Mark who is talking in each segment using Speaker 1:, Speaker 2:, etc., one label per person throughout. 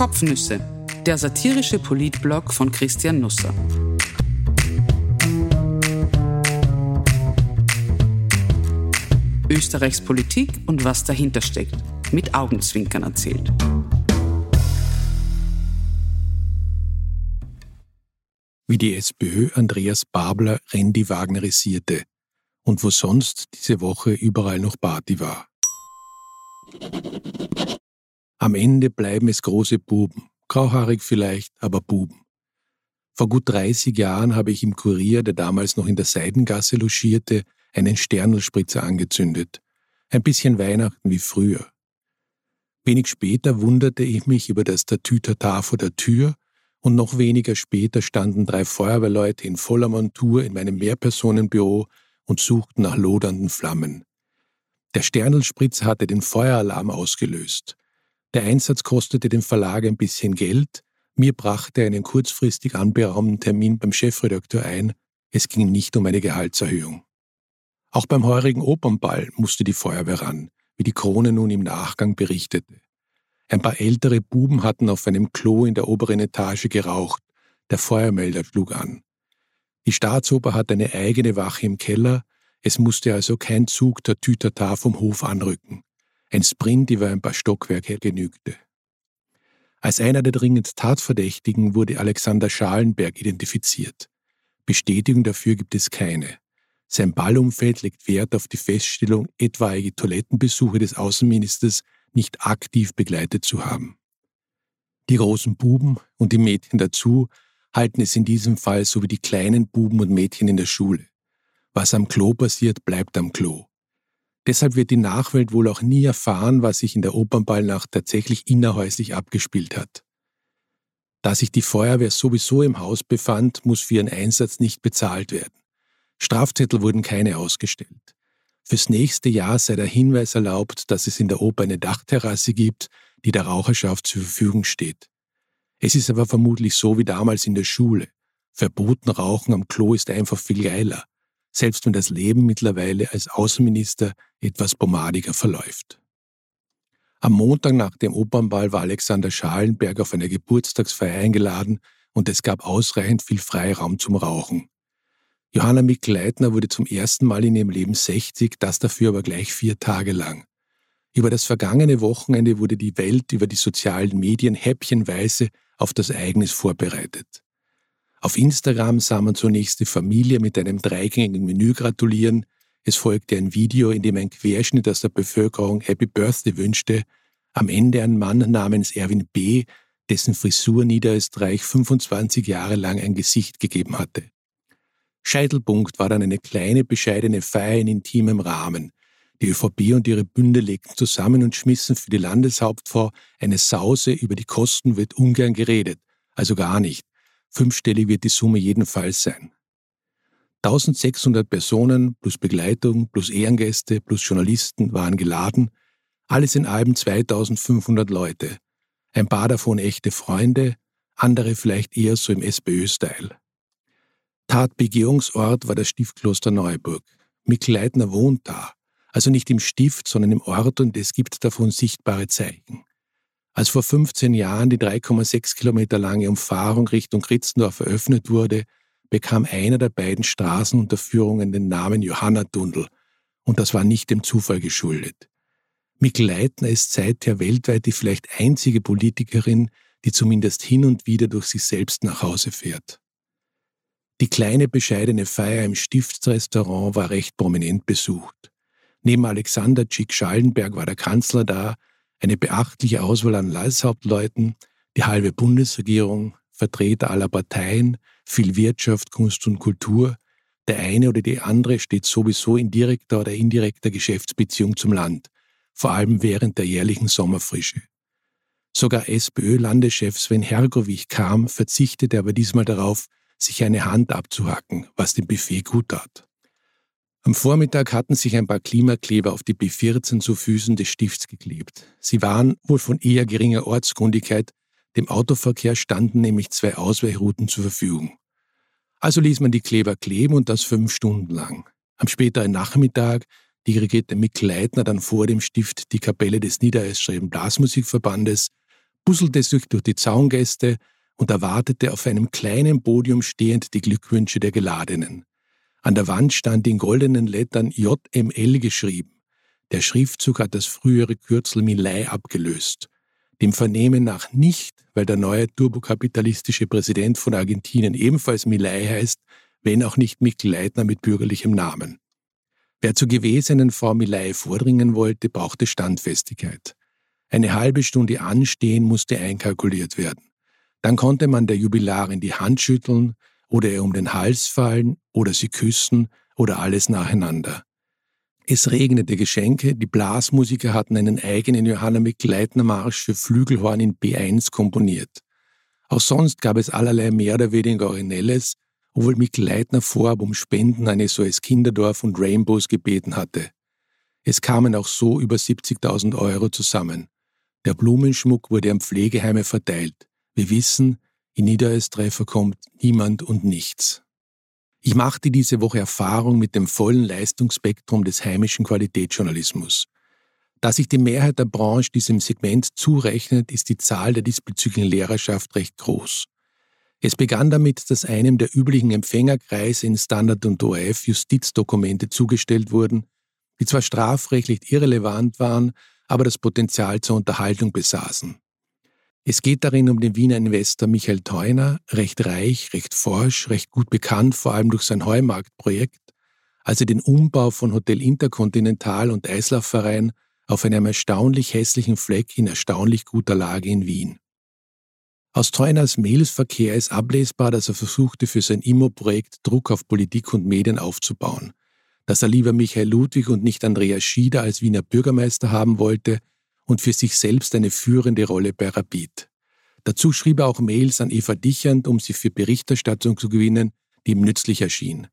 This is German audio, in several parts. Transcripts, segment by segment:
Speaker 1: Kopfnüsse, der satirische Politblog von Christian Nusser. Österreichs Politik und was dahinter steckt, mit Augenzwinkern erzählt.
Speaker 2: Wie die SPÖ Andreas Babler Randy Wagnerisierte und wo sonst diese Woche überall noch Party war. Am Ende bleiben es große Buben, grauhaarig vielleicht, aber Buben. Vor gut 30 Jahren habe ich im Kurier, der damals noch in der Seidengasse logierte, einen Sternelspritzer angezündet. Ein bisschen Weihnachten wie früher. Wenig später wunderte ich mich über das Tatütata vor der Tür und noch weniger später standen drei Feuerwehrleute in voller Montur in meinem Mehrpersonenbüro und suchten nach lodernden Flammen. Der Sternelspritzer hatte den Feueralarm ausgelöst. Der Einsatz kostete dem Verlag ein bisschen Geld, mir brachte er einen kurzfristig anberaumten Termin beim Chefredakteur ein, es ging nicht um eine Gehaltserhöhung. Auch beim heurigen Opernball musste die Feuerwehr ran, wie die Krone nun im Nachgang berichtete. Ein paar ältere Buben hatten auf einem Klo in der oberen Etage geraucht, der Feuermelder schlug an. Die Staatsoper hat eine eigene Wache im Keller, es musste also kein Zug der Tütata vom Hof anrücken. Ein Sprint über ein paar Stockwerke genügte. Als einer der dringend Tatverdächtigen wurde Alexander Schalenberg identifiziert. Bestätigung dafür gibt es keine. Sein Ballumfeld legt Wert auf die Feststellung, etwaige Toilettenbesuche des Außenministers nicht aktiv begleitet zu haben. Die großen Buben und die Mädchen dazu halten es in diesem Fall so wie die kleinen Buben und Mädchen in der Schule. Was am Klo passiert, bleibt am Klo. Deshalb wird die Nachwelt wohl auch nie erfahren, was sich in der Opernballnacht tatsächlich innerhäuslich abgespielt hat. Da sich die Feuerwehr sowieso im Haus befand, muss für ihren Einsatz nicht bezahlt werden. Strafzettel wurden keine ausgestellt. Fürs nächste Jahr sei der Hinweis erlaubt, dass es in der Oper eine Dachterrasse gibt, die der Raucherschaft zur Verfügung steht. Es ist aber vermutlich so wie damals in der Schule. Verboten Rauchen am Klo ist einfach viel geiler selbst wenn das Leben mittlerweile als Außenminister etwas pomadiger verläuft. Am Montag nach dem Opernball war Alexander Schalenberg auf einer Geburtstagsfeier eingeladen und es gab ausreichend viel Freiraum zum Rauchen. Johanna Mikl-Leitner wurde zum ersten Mal in ihrem Leben 60, das dafür aber gleich vier Tage lang. Über das vergangene Wochenende wurde die Welt über die sozialen Medien häppchenweise auf das Ereignis vorbereitet. Auf Instagram sah man zunächst die Familie mit einem dreigängigen Menü gratulieren. Es folgte ein Video, in dem ein Querschnitt aus der Bevölkerung Happy Birthday wünschte. Am Ende ein Mann namens Erwin B., dessen Frisur Niederösterreich 25 Jahre lang ein Gesicht gegeben hatte. Scheitelpunkt war dann eine kleine, bescheidene Feier in intimem Rahmen. Die ÖVP und ihre Bünde legten zusammen und schmissen für die Landeshauptfrau eine Sause, über die Kosten wird ungern geredet, also gar nicht. Fünfstellig wird die Summe jedenfalls sein. 1600 Personen plus Begleitung plus Ehrengäste plus Journalisten waren geladen, alles in allem 2500 Leute. Ein paar davon echte Freunde, andere vielleicht eher so im SPÖ-Style. Tatbegehungsort war das Stiftkloster Neuburg. Mikl Leitner wohnt da, also nicht im Stift, sondern im Ort und es gibt davon sichtbare Zeichen. Als vor 15 Jahren die 3,6 Kilometer lange Umfahrung Richtung Ritzendorf eröffnet wurde, bekam einer der beiden Straßenunterführungen den Namen Johanna-Tunnel. Und das war nicht dem Zufall geschuldet. Mikl Leitner ist seither weltweit die vielleicht einzige Politikerin, die zumindest hin und wieder durch sich selbst nach Hause fährt. Die kleine bescheidene Feier im Stiftsrestaurant war recht prominent besucht. Neben Alexander Tschick-Schallenberg war der Kanzler da, eine beachtliche Auswahl an Landeshauptleuten, die halbe Bundesregierung, Vertreter aller Parteien, viel Wirtschaft, Kunst und Kultur. Der eine oder die andere steht sowieso in direkter oder indirekter Geschäftsbeziehung zum Land, vor allem während der jährlichen Sommerfrische. Sogar SPÖ-Landeschef Sven Hergovich kam, verzichtete aber diesmal darauf, sich eine Hand abzuhacken, was dem Buffet gut tat. Am Vormittag hatten sich ein paar Klimakleber auf die B14 zu Füßen des Stifts geklebt. Sie waren wohl von eher geringer Ortskundigkeit, dem Autoverkehr standen nämlich zwei Ausweichrouten zur Verfügung. Also ließ man die Kleber kleben und das fünf Stunden lang. Am späteren Nachmittag dirigierte Mick Leitner dann vor dem Stift die Kapelle des Niederösterreichischen Blasmusikverbandes, puzzelte sich durch die Zaungäste und erwartete auf einem kleinen Podium stehend die Glückwünsche der Geladenen. An der Wand stand in goldenen Lettern JML geschrieben. Der Schriftzug hat das frühere Kürzel Milei abgelöst. Dem Vernehmen nach nicht, weil der neue turbokapitalistische Präsident von Argentinien ebenfalls Milei heißt, wenn auch nicht Mikl Leitner mit bürgerlichem Namen. Wer zur gewesenen Frau Milei vordringen wollte, brauchte Standfestigkeit. Eine halbe Stunde anstehen musste einkalkuliert werden. Dann konnte man der Jubilarin die Hand schütteln oder ihr um den Hals fallen oder sie küssen oder alles nacheinander. Es regnete Geschenke, die Blasmusiker hatten einen eigenen Johanna Mikleitner Marsch für Flügelhorn in B1 komponiert. Auch sonst gab es allerlei mehr oder weniger Originelles, obwohl Mikleitner vorab um Spenden an SOS Kinderdorf und Rainbows gebeten hatte. Es kamen auch so über 70.000 Euro zusammen. Der Blumenschmuck wurde an Pflegeheime verteilt. Wir wissen, in Niederösterreich kommt niemand und nichts. Ich machte diese Woche Erfahrung mit dem vollen Leistungsspektrum des heimischen Qualitätsjournalismus. Da sich die Mehrheit der Branche diesem Segment zurechnet, ist die Zahl der diesbezüglichen Lehrerschaft recht groß. Es begann damit, dass einem der üblichen Empfängerkreise in Standard und ORF Justizdokumente zugestellt wurden, die zwar strafrechtlich irrelevant waren, aber das Potenzial zur Unterhaltung besaßen. Es geht darin um den Wiener Investor Michael Theuner, recht reich, recht forsch, recht gut bekannt, vor allem durch sein Heumarktprojekt, als er den Umbau von Hotel Interkontinental und Eislaufverein auf einem erstaunlich hässlichen Fleck in erstaunlich guter Lage in Wien. Aus Theuners Mailsverkehr ist ablesbar, dass er versuchte, für sein Immo-Projekt Druck auf Politik und Medien aufzubauen, dass er lieber Michael Ludwig und nicht Andreas Schieder als Wiener Bürgermeister haben wollte und für sich selbst eine führende Rolle bei Rapid. Dazu schrieb er auch Mails an Eva Dichand, um sie für Berichterstattung zu gewinnen, die ihm nützlich erschien.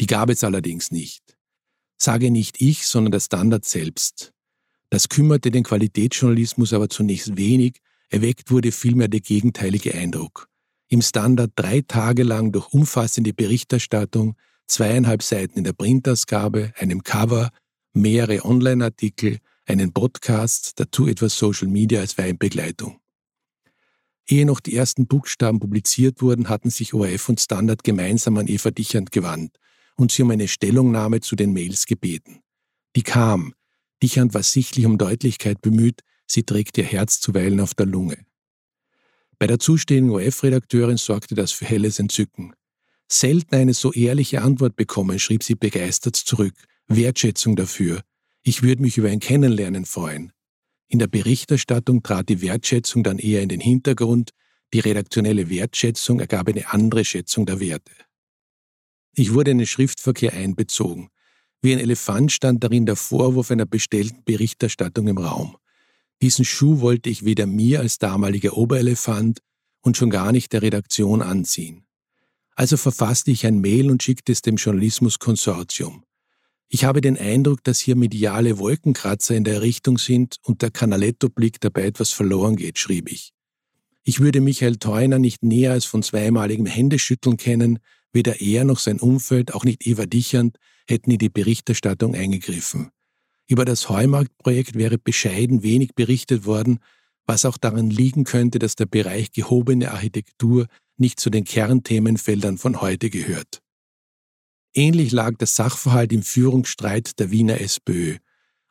Speaker 2: Die gab es allerdings nicht. Sage nicht ich, sondern der Standard selbst. Das kümmerte den Qualitätsjournalismus aber zunächst wenig, erweckt wurde vielmehr der gegenteilige Eindruck. Im Standard drei Tage lang durch umfassende Berichterstattung, zweieinhalb Seiten in der Printausgabe, einem Cover, mehrere Online-Artikel, einen Podcast, dazu etwas Social Media als Weinbegleitung. Ehe noch die ersten Buchstaben publiziert wurden, hatten sich ORF und Standard gemeinsam an Eva Dichand gewandt und sie um eine Stellungnahme zu den Mails gebeten. Die kam. Dichand war sichtlich um Deutlichkeit bemüht, sie trägt ihr Herz zuweilen auf der Lunge. Bei der zustehenden ORF-Redakteurin sorgte das für helles Entzücken. Selten eine so ehrliche Antwort bekommen, schrieb sie begeistert zurück. Wertschätzung dafür, ich würde mich über ein Kennenlernen freuen. In der Berichterstattung trat die Wertschätzung dann eher in den Hintergrund, die redaktionelle Wertschätzung ergab eine andere Schätzung der Werte. Ich wurde in den Schriftverkehr einbezogen. Wie ein Elefant stand darin der Vorwurf einer bestellten Berichterstattung im Raum. Diesen Schuh wollte ich weder mir als damaliger Oberelefant und schon gar nicht der Redaktion anziehen. Also verfasste ich ein Mail und schickte es dem Journalismuskonsortium. Ich habe den Eindruck, dass hier mediale Wolkenkratzer in der Richtung sind und der Canaletto-Blick dabei etwas verloren geht, schrieb ich. Ich würde Michael Theuner nicht näher als von zweimaligem Händeschütteln kennen, weder er noch sein Umfeld, auch nicht Eva Dichand, hätten in die Berichterstattung eingegriffen. Über das Heumarktprojekt wäre bescheiden wenig berichtet worden, was auch daran liegen könnte, dass der Bereich gehobene Architektur nicht zu den Kernthemenfeldern von heute gehört. Ähnlich lag der Sachverhalt im Führungsstreit der Wiener SPÖ.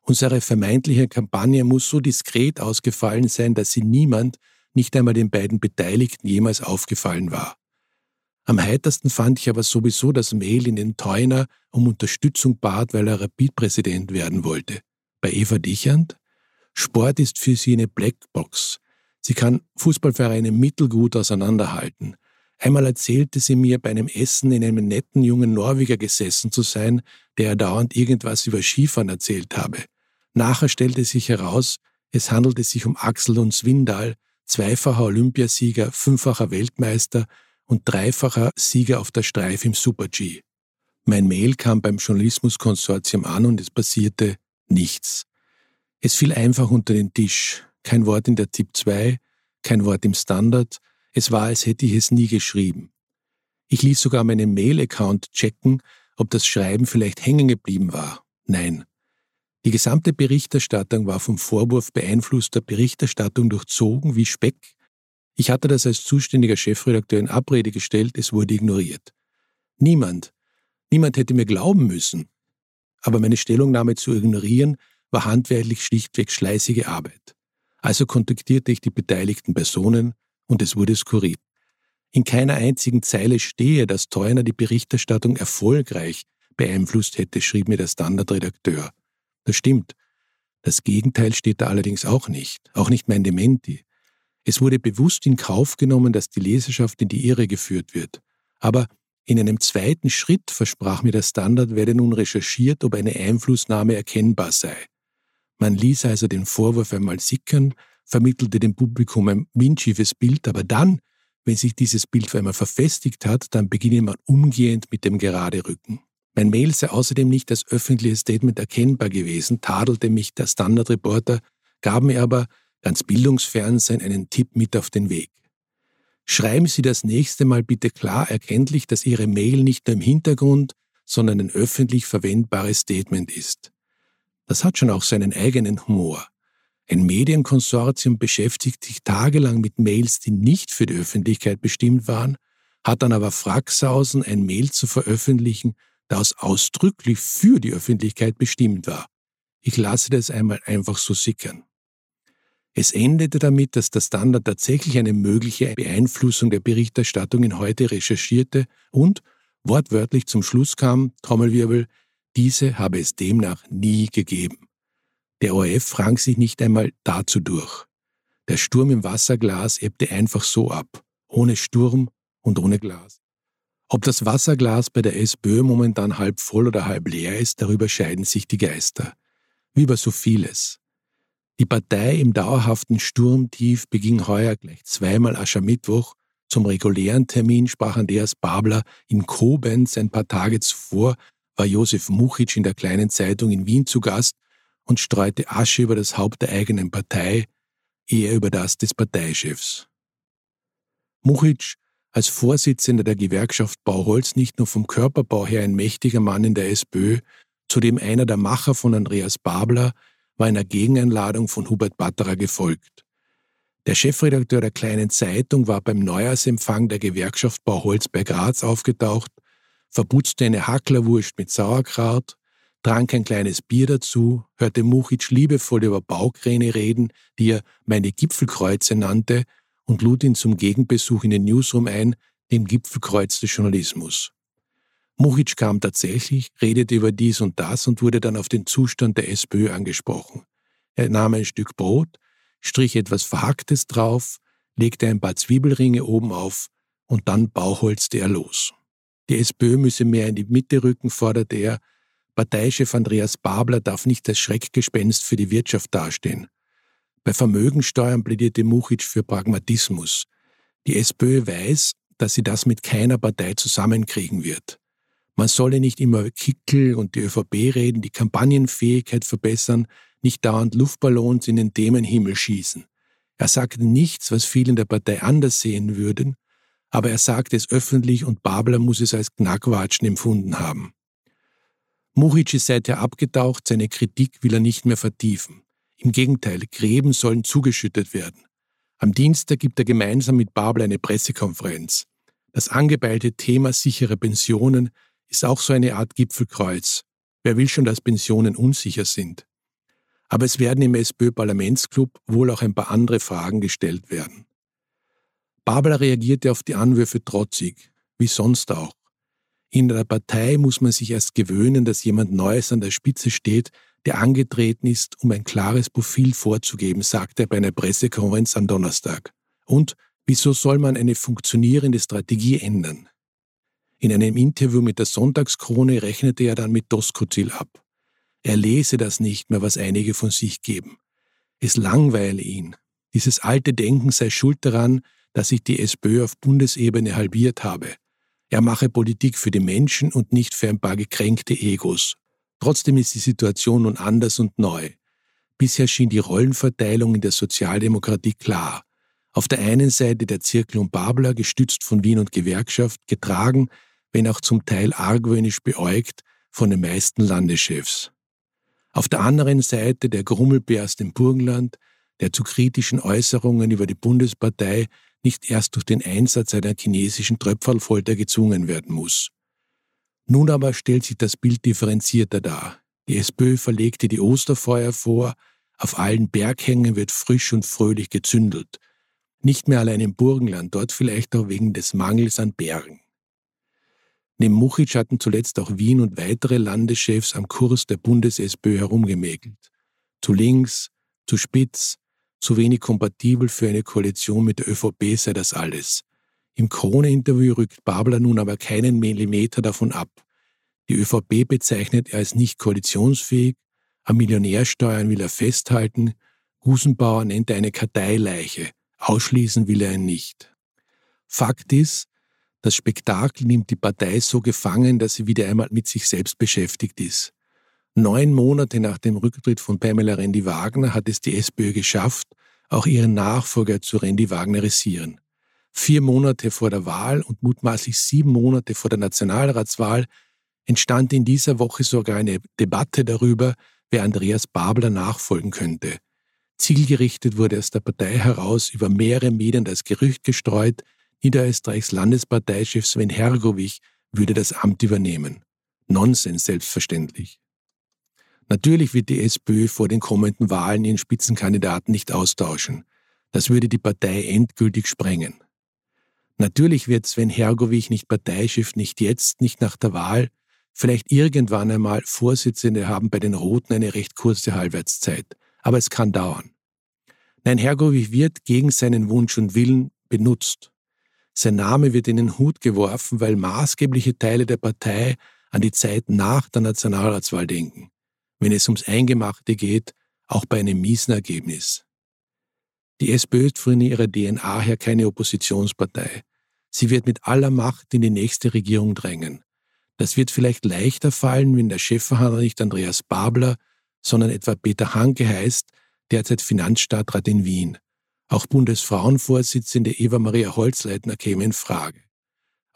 Speaker 2: Unsere vermeintliche Kampagne muss so diskret ausgefallen sein, dass sie niemand, nicht einmal den beiden Beteiligten jemals aufgefallen war. Am heitersten fand ich aber sowieso das Mail, in den Theuner um Unterstützung bat, weil er Rapid-Präsident werden wollte. Bei Eva Dichand? Sport ist für sie eine Blackbox. Sie kann Fußballvereine mittelgut auseinanderhalten. Einmal erzählte sie mir, bei einem Essen in einem netten jungen Norweger gesessen zu sein, der dauernd irgendwas über Skifahren erzählt habe. Nachher stellte sich heraus, es handelte sich um Axel und Swindal, zweifacher Olympiasieger, fünffacher Weltmeister und dreifacher Sieger auf der Streif im Super-G. Mein Mail kam beim Journalismuskonsortium an und es passierte nichts. Es fiel einfach unter den Tisch. Kein Wort in der Tipp 2, kein Wort im Standard, es war, als hätte ich es nie geschrieben. Ich ließ sogar meinen Mail-Account checken, ob das Schreiben vielleicht hängen geblieben war. Nein. Die gesamte Berichterstattung war vom Vorwurf beeinflusster Berichterstattung durchzogen wie Speck. Ich hatte das als zuständiger Chefredakteur in Abrede gestellt, es wurde ignoriert. Niemand, niemand hätte mir glauben müssen. Aber meine Stellungnahme zu ignorieren war handwerklich schlichtweg schleißige Arbeit. Also kontaktierte ich die beteiligten Personen und es wurde skurril. In keiner einzigen Zeile stehe, dass Theuner die Berichterstattung erfolgreich beeinflusst hätte, schrieb mir der Standardredakteur. Das stimmt. Das Gegenteil steht da allerdings auch nicht, auch nicht mein Dementi. Es wurde bewusst in Kauf genommen, dass die Leserschaft in die Irre geführt wird. Aber in einem zweiten Schritt versprach mir der Standard, werde nun recherchiert, ob eine Einflussnahme erkennbar sei. Man ließ also den Vorwurf einmal sickern, vermittelte dem Publikum ein windschiefes Bild, aber dann, wenn sich dieses Bild für einmal verfestigt hat, dann beginne man umgehend mit dem gerade Rücken. Mein Mail sei außerdem nicht als öffentliches Statement erkennbar gewesen, tadelte mich der Standardreporter, gab mir aber ganz Bildungsfernsehen einen Tipp mit auf den Weg. Schreiben Sie das nächste Mal bitte klar erkenntlich, dass Ihre Mail nicht nur im Hintergrund, sondern ein öffentlich verwendbares Statement ist. Das hat schon auch seinen eigenen Humor. Ein Medienkonsortium beschäftigt sich tagelang mit Mails, die nicht für die Öffentlichkeit bestimmt waren, hat dann aber Fracksausen, ein Mail zu veröffentlichen, das ausdrücklich für die Öffentlichkeit bestimmt war. Ich lasse das einmal einfach so sickern. Es endete damit, dass der Standard tatsächlich eine mögliche Beeinflussung der Berichterstattung in heute recherchierte und wortwörtlich zum Schluss kam, Trommelwirbel, diese habe es demnach nie gegeben. Der ORF rang sich nicht einmal dazu durch. Der Sturm im Wasserglas ebbte einfach so ab, ohne Sturm und ohne Glas. Ob das Wasserglas bei der SPÖ momentan halb voll oder halb leer ist, darüber scheiden sich die Geister. Wie über so vieles. Die Partei im dauerhaften Sturmtief beging heuer gleich zweimal Aschermittwoch. Zum regulären Termin sprach Andreas Babler in Koblenz ein paar Tage zuvor, war Josef Muchitsch in der kleinen Zeitung in Wien zu Gast und streute Asche über das Haupt der eigenen Partei, eher über das des Parteichefs. Muchitsch als Vorsitzender der Gewerkschaft Bauholz nicht nur vom Körperbau her ein mächtiger Mann in der SPÖ, zudem einer der Macher von Andreas Babler, war einer Gegeneinladung von Hubert Batterer gefolgt. Der Chefredakteur der kleinen Zeitung war beim Neujahrsempfang der Gewerkschaft Bauholz bei Graz aufgetaucht, verputzte eine Hacklerwurst mit Sauerkraut, trank ein kleines Bier dazu, hörte Muchitsch liebevoll über Baukräne reden, die er meine Gipfelkreuze nannte, und lud ihn zum Gegenbesuch in den Newsroom ein, dem Gipfelkreuz des Journalismus. Muchitsch kam tatsächlich, redete über dies und das und wurde dann auf den Zustand der SPÖ angesprochen. Er nahm ein Stück Brot, strich etwas Verhacktes drauf, legte ein paar Zwiebelringe oben auf und dann bauholzte er los. Die SPÖ müsse mehr in die Mitte rücken, forderte er. Parteichef Andreas Babler darf nicht als Schreckgespenst für die Wirtschaft dastehen. Bei Vermögensteuern plädierte Muchitsch für Pragmatismus. Die SPÖ weiß, dass sie das mit keiner Partei zusammenkriegen wird. Man solle nicht immer Kickel und die ÖVP reden, die Kampagnenfähigkeit verbessern, nicht dauernd Luftballons in den Themenhimmel schießen. Er sagte nichts, was viele in der Partei anders sehen würden, aber er sagte es öffentlich und Babler muss es als Knackwatschen empfunden haben. Muchitsch ist seither abgetaucht, seine Kritik will er nicht mehr vertiefen. Im Gegenteil, Gräben sollen zugeschüttet werden. Am Dienstag gibt er gemeinsam mit Babel eine Pressekonferenz. Das angebeilte Thema sichere Pensionen ist auch so eine Art Gipfelkreuz. Wer will schon, dass Pensionen unsicher sind? Aber es werden im SPÖ-Parlamentsclub wohl auch ein paar andere Fragen gestellt werden. Babler reagierte auf die Anwürfe trotzig, wie sonst auch. In der Partei muss man sich erst gewöhnen, dass jemand Neues an der Spitze steht, der angetreten ist, um ein klares Profil vorzugeben, sagte er bei einer Pressekonferenz am Donnerstag. Und wieso soll man eine funktionierende Strategie ändern? In einem Interview mit der Sonntagskrone rechnete er dann mit Doskozil ab. Er lese das nicht mehr, was einige von sich geben. Es langweile ihn. Dieses alte Denken sei schuld daran, dass sich die SPÖ auf Bundesebene halbiert habe. Er mache Politik für die Menschen und nicht für ein paar gekränkte Egos. Trotzdem ist die Situation nun anders und neu. Bisher schien die Rollenverteilung in der Sozialdemokratie klar. Auf der einen Seite der Zirkel um Babler, gestützt von Wien und Gewerkschaft, getragen, wenn auch zum Teil argwöhnisch beäugt, von den meisten Landeschefs. Auf der anderen Seite der Grummelbär aus dem Burgenland, der zu kritischen Äußerungen über die Bundespartei nicht erst durch den Einsatz einer chinesischen Tröpfelfolter gezwungen werden muss. Nun aber stellt sich das Bild differenzierter dar. Die SPÖ verlegte die Osterfeuer vor, auf allen Berghängen wird frisch und fröhlich gezündelt. Nicht mehr allein im Burgenland, dort vielleicht auch wegen des Mangels an Bergen. Neben Muchitsch hatten zuletzt auch Wien und weitere Landeschefs am Kurs der Bundes-SPÖ herumgemäkelt. Zu links, zu spitz, zu wenig kompatibel für eine Koalition mit der ÖVP sei das alles. Im Krone-Interview rückt Babler nun aber keinen Millimeter davon ab. Die ÖVP bezeichnet er als nicht koalitionsfähig, am Millionärsteuern will er festhalten, Gusenbauer nennt er eine Karteileiche, ausschließen will er ihn nicht. Fakt ist, das Spektakel nimmt die Partei so gefangen, dass sie wieder einmal mit sich selbst beschäftigt ist. Neun Monate nach dem Rücktritt von Pamela Rendi-Wagner hat es die SPÖ geschafft, auch ihren Nachfolger zu Rendi-Wagnerisieren. Vier Monate vor der Wahl und mutmaßlich sieben Monate vor der Nationalratswahl entstand in dieser Woche sogar eine Debatte darüber, wer Andreas Babler nachfolgen könnte. Zielgerichtet wurde aus der Partei heraus über mehrere Medien das Gerücht gestreut, Niederösterreichs Landesparteichef Sven Hergovich würde das Amt übernehmen. Nonsens selbstverständlich. Natürlich wird die SPÖ vor den kommenden Wahlen ihren Spitzenkandidaten nicht austauschen. Das würde die Partei endgültig sprengen. Natürlich wird Sven Hergovich nicht Parteichef, nicht jetzt, nicht nach der Wahl, vielleicht irgendwann einmal Vorsitzende haben bei den Roten eine recht kurze Halbwertszeit, aber es kann dauern. Nein, Hergovich wird gegen seinen Wunsch und Willen benutzt. Sein Name wird in den Hut geworfen, weil maßgebliche Teile der Partei an die Zeit nach der Nationalratswahl denken, wenn es ums Eingemachte geht, auch bei einem miesen Ergebnis. Die SPÖ ist von ihrer DNA her keine Oppositionspartei. Sie wird mit aller Macht in die nächste Regierung drängen. Das wird vielleicht leichter fallen, wenn der Chefverhandler nicht Andreas Babler, sondern etwa Peter Hanke heißt, derzeit Finanzstadtrat in Wien. Auch Bundesfrauenvorsitzende Eva-Maria Holzleitner käme in Frage.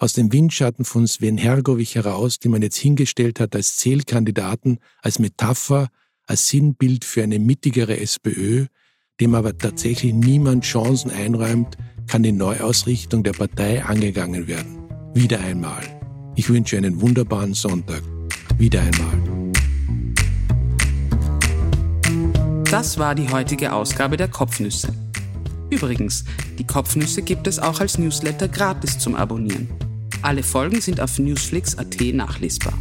Speaker 2: Aus dem Windschatten von Sven Hergovich heraus, den man jetzt hingestellt hat als Zählkandidaten, als Metapher, als Sinnbild für eine mittigere SPÖ, dem aber tatsächlich niemand Chancen einräumt, kann die Neuausrichtung der Partei angegangen werden. Wieder einmal. Ich wünsche einen wunderbaren Sonntag. Wieder einmal.
Speaker 1: Das war die heutige Ausgabe der Kopfnüsse. Übrigens, die Kopfnüsse gibt es auch als Newsletter gratis zum Abonnieren. Alle Folgen sind auf newsflix.at nachlesbar.